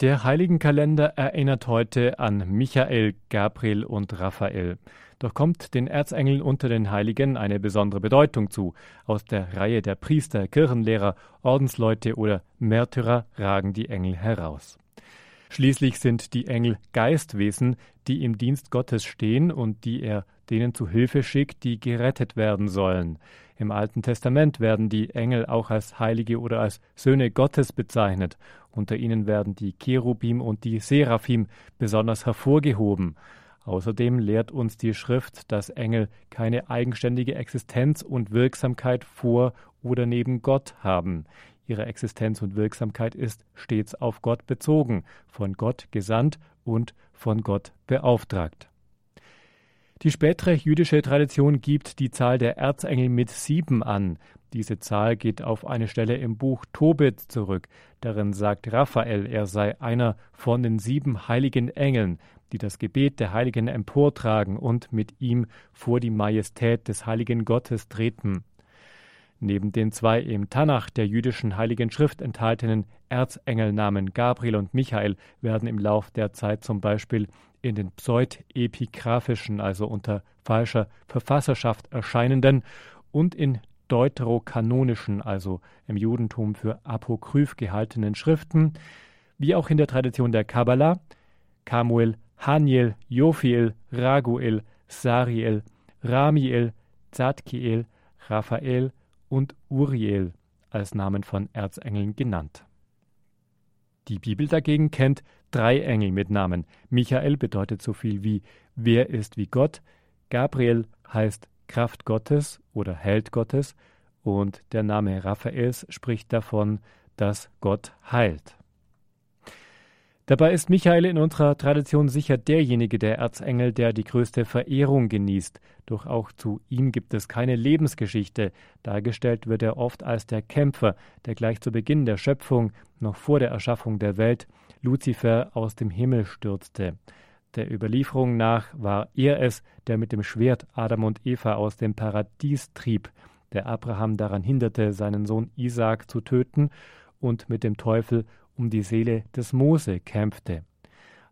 Der Heiligenkalender erinnert heute an Michael, Gabriel und Raphael. Doch kommt den Erzengeln unter den Heiligen eine besondere Bedeutung zu. Aus der Reihe der Priester, Kirchenlehrer, Ordensleute oder Märtyrer ragen die Engel heraus. Schließlich sind die Engel Geistwesen, die im Dienst Gottes stehen und die er denen zu Hilfe schickt, die gerettet werden sollen. Im Alten Testament werden die Engel auch als Heilige oder als Söhne Gottes bezeichnet. Unter ihnen werden die Cherubim und die Seraphim besonders hervorgehoben. Außerdem lehrt uns die Schrift, dass Engel keine eigenständige Existenz und Wirksamkeit vor oder neben Gott haben. Ihre Existenz und Wirksamkeit ist stets auf Gott bezogen, von Gott gesandt und von Gott beauftragt. Die spätere jüdische Tradition gibt die Zahl der Erzengel mit sieben an. Diese Zahl geht auf eine Stelle im Buch Tobit zurück. Darin sagt Raphael, er sei einer von den sieben heiligen Engeln, die das Gebet der Heiligen emportragen und mit ihm vor die Majestät des heiligen Gottes treten. Neben den zwei im Tanach der jüdischen Heiligen Schrift enthaltenen Erzengelnamen Gabriel und Michael werden im Lauf der Zeit zum Beispiel in den pseudepigraphischen, also unter falscher Verfasserschaft erscheinenden und in deuterokanonischen, also im Judentum für apokryph gehaltenen Schriften, wie auch in der Tradition der Kabbalah, Kamuel, Haniel, Jophiel, Raguel, Sariel, Ramiel, Zadkiel, Raphael und Uriel als Namen von Erzengeln genannt. Die Bibel dagegen kennt drei Engel mit Namen. Michael bedeutet so viel wie Wer ist wie Gott, Gabriel heißt Kraft Gottes oder Held Gottes und der Name Raphaels spricht davon, dass Gott heilt. Dabei ist Michael in unserer Tradition sicher derjenige der Erzengel, der die größte Verehrung genießt. Doch auch zu ihm gibt es keine Lebensgeschichte. Dargestellt wird er oft als der Kämpfer, der gleich zu Beginn der Schöpfung, noch vor der Erschaffung der Welt, Luzifer aus dem Himmel stürzte. Der Überlieferung nach war er es, der mit dem Schwert Adam und Eva aus dem Paradies trieb, der Abraham daran hinderte, seinen Sohn Isaak zu töten und mit dem Teufel um die Seele des Mose kämpfte.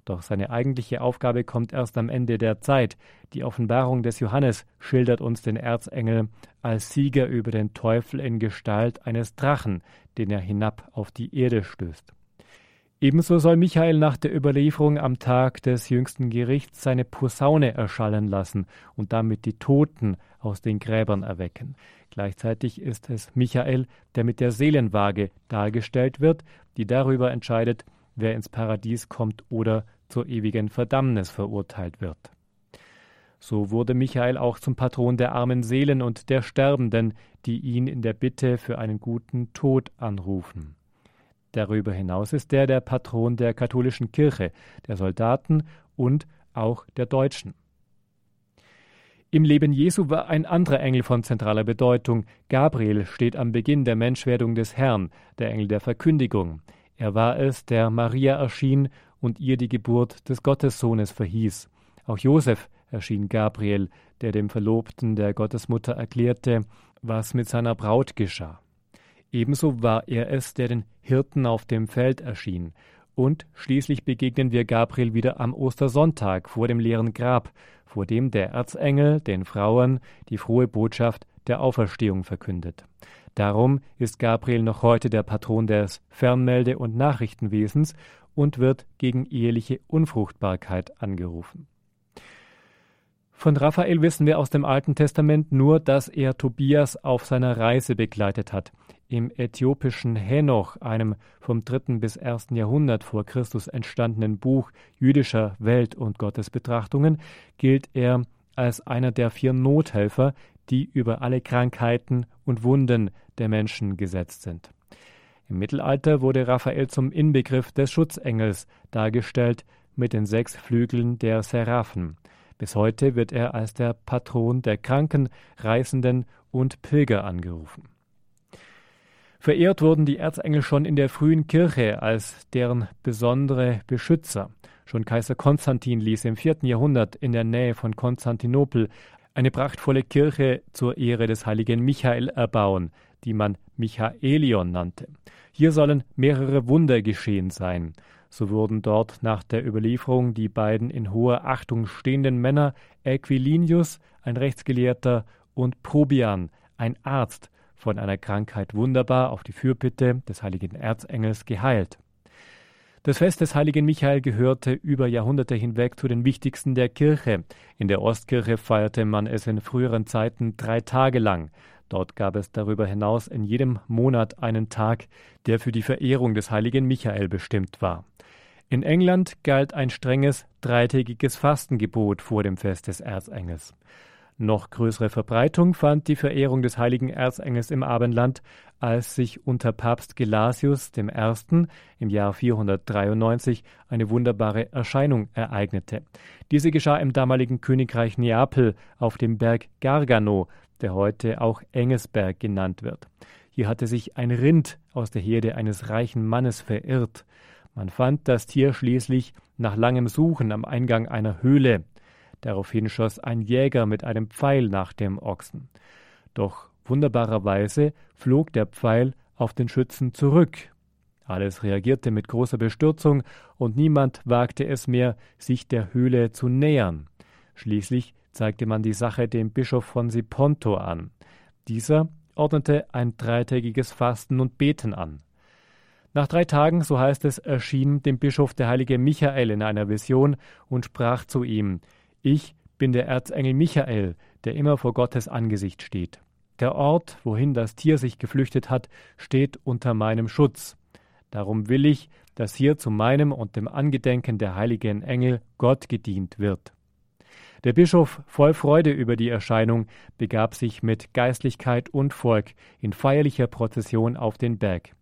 Doch seine eigentliche Aufgabe kommt erst am Ende der Zeit. Die Offenbarung des Johannes schildert uns den Erzengel als Sieger über den Teufel in Gestalt eines Drachen, den er hinab auf die Erde stößt. Ebenso soll Michael nach der Überlieferung am Tag des jüngsten Gerichts seine Posaune erschallen lassen und damit die Toten aus den Gräbern erwecken. Gleichzeitig ist es Michael, der mit der Seelenwaage dargestellt wird, die darüber entscheidet, wer ins Paradies kommt oder zur ewigen Verdammnis verurteilt wird. So wurde Michael auch zum Patron der armen Seelen und der Sterbenden, die ihn in der Bitte für einen guten Tod anrufen. Darüber hinaus ist er der Patron der katholischen Kirche, der Soldaten und auch der Deutschen. Im Leben Jesu war ein anderer Engel von zentraler Bedeutung. Gabriel steht am Beginn der Menschwerdung des Herrn, der Engel der Verkündigung. Er war es, der Maria erschien und ihr die Geburt des Gottessohnes verhieß. Auch Josef erschien Gabriel, der dem Verlobten der Gottesmutter erklärte, was mit seiner Braut geschah. Ebenso war er es, der den Hirten auf dem Feld erschien. Und schließlich begegnen wir Gabriel wieder am Ostersonntag vor dem leeren Grab, vor dem der Erzengel den Frauen die frohe Botschaft der Auferstehung verkündet. Darum ist Gabriel noch heute der Patron des Fernmelde- und Nachrichtenwesens und wird gegen eheliche Unfruchtbarkeit angerufen. Von Raphael wissen wir aus dem Alten Testament nur, dass er Tobias auf seiner Reise begleitet hat. Im äthiopischen Henoch, einem vom dritten bis ersten Jahrhundert vor Christus entstandenen Buch jüdischer Welt- und Gottesbetrachtungen, gilt er als einer der vier Nothelfer, die über alle Krankheiten und Wunden der Menschen gesetzt sind. Im Mittelalter wurde Raphael zum Inbegriff des Schutzengels dargestellt mit den sechs Flügeln der Seraphen. Bis heute wird er als der Patron der Kranken, Reisenden und Pilger angerufen. Verehrt wurden die Erzengel schon in der frühen Kirche als deren besondere Beschützer. Schon Kaiser Konstantin ließ im vierten Jahrhundert in der Nähe von Konstantinopel eine prachtvolle Kirche zur Ehre des heiligen Michael erbauen, die man Michaelion nannte. Hier sollen mehrere Wunder geschehen sein. So wurden dort nach der Überlieferung die beiden in hoher Achtung stehenden Männer Equilinius, ein Rechtsgelehrter, und Probian, ein Arzt, von einer Krankheit wunderbar auf die Fürbitte des heiligen Erzengels geheilt. Das Fest des heiligen Michael gehörte über Jahrhunderte hinweg zu den wichtigsten der Kirche. In der Ostkirche feierte man es in früheren Zeiten drei Tage lang. Dort gab es darüber hinaus in jedem Monat einen Tag, der für die Verehrung des heiligen Michael bestimmt war. In England galt ein strenges dreitägiges Fastengebot vor dem Fest des Erzengels. Noch größere Verbreitung fand die Verehrung des heiligen Erzengels im Abendland, als sich unter Papst Gelasius I. im Jahr 493 eine wunderbare Erscheinung ereignete. Diese geschah im damaligen Königreich Neapel auf dem Berg Gargano, der heute auch Engelsberg genannt wird. Hier hatte sich ein Rind aus der Herde eines reichen Mannes verirrt. Man fand das Tier schließlich nach langem Suchen am Eingang einer Höhle. Daraufhin schoss ein Jäger mit einem Pfeil nach dem Ochsen. Doch wunderbarerweise flog der Pfeil auf den Schützen zurück. Alles reagierte mit großer Bestürzung, und niemand wagte es mehr, sich der Höhle zu nähern. Schließlich zeigte man die Sache dem Bischof von Siponto an. Dieser ordnete ein dreitägiges Fasten und Beten an. Nach drei Tagen, so heißt es, erschien dem Bischof der heilige Michael in einer Vision und sprach zu ihm ich bin der Erzengel Michael, der immer vor Gottes Angesicht steht. Der Ort, wohin das Tier sich geflüchtet hat, steht unter meinem Schutz. Darum will ich, dass hier zu meinem und dem Angedenken der heiligen Engel Gott gedient wird. Der Bischof, voll Freude über die Erscheinung, begab sich mit Geistlichkeit und Volk in feierlicher Prozession auf den Berg.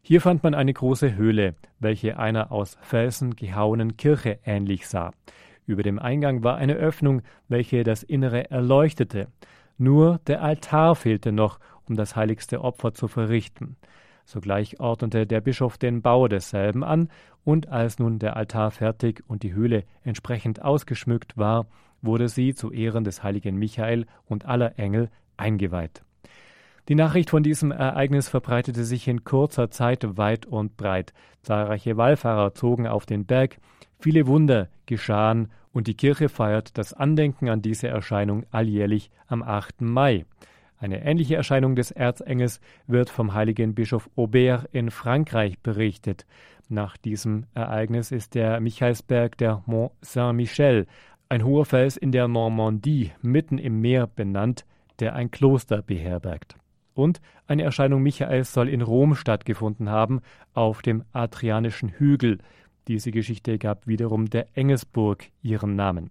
Hier fand man eine große Höhle, welche einer aus Felsen gehauenen Kirche ähnlich sah. Über dem Eingang war eine Öffnung, welche das Innere erleuchtete. Nur der Altar fehlte noch, um das heiligste Opfer zu verrichten. Sogleich ordnete der Bischof den Bau desselben an, und als nun der Altar fertig und die Höhle entsprechend ausgeschmückt war, wurde sie zu Ehren des heiligen Michael und aller Engel eingeweiht. Die Nachricht von diesem Ereignis verbreitete sich in kurzer Zeit weit und breit. Zahlreiche Wallfahrer zogen auf den Berg, viele Wunder geschahen und die Kirche feiert das Andenken an diese Erscheinung alljährlich am 8. Mai. Eine ähnliche Erscheinung des Erzengels wird vom heiligen Bischof Aubert in Frankreich berichtet. Nach diesem Ereignis ist der Michaelsberg der Mont Saint-Michel, ein hoher Fels in der Normandie, mitten im Meer benannt, der ein Kloster beherbergt. Und eine Erscheinung Michaels soll in Rom stattgefunden haben, auf dem Adrianischen Hügel. Diese Geschichte gab wiederum der Engelsburg ihren Namen.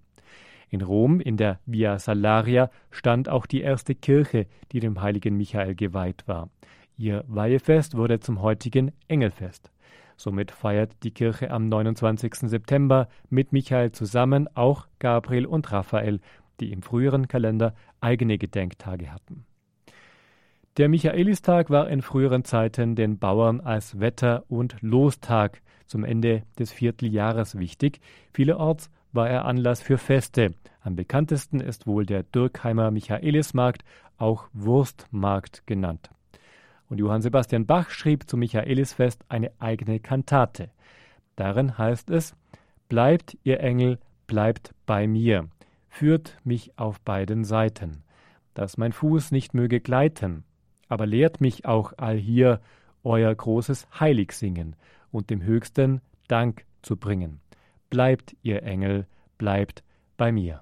In Rom, in der Via Salaria, stand auch die erste Kirche, die dem heiligen Michael geweiht war. Ihr Weihefest wurde zum heutigen Engelfest. Somit feiert die Kirche am 29. September mit Michael zusammen auch Gabriel und Raphael, die im früheren Kalender eigene Gedenktage hatten. Der Michaelistag war in früheren Zeiten den Bauern als Wetter- und Lostag zum Ende des Vierteljahres wichtig. Vielerorts war er Anlass für Feste. Am bekanntesten ist wohl der Dürkheimer Michaelismarkt, auch Wurstmarkt genannt. Und Johann Sebastian Bach schrieb zum Michaelisfest eine eigene Kantate. Darin heißt es: Bleibt, ihr Engel, bleibt bei mir, führt mich auf beiden Seiten, dass mein Fuß nicht möge gleiten, aber lehrt mich auch allhier euer großes Heiligsingen und dem Höchsten Dank zu bringen. Bleibt, ihr Engel, bleibt bei mir.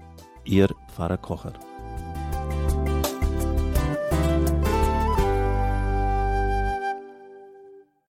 Ihr Pfarrer Kocher.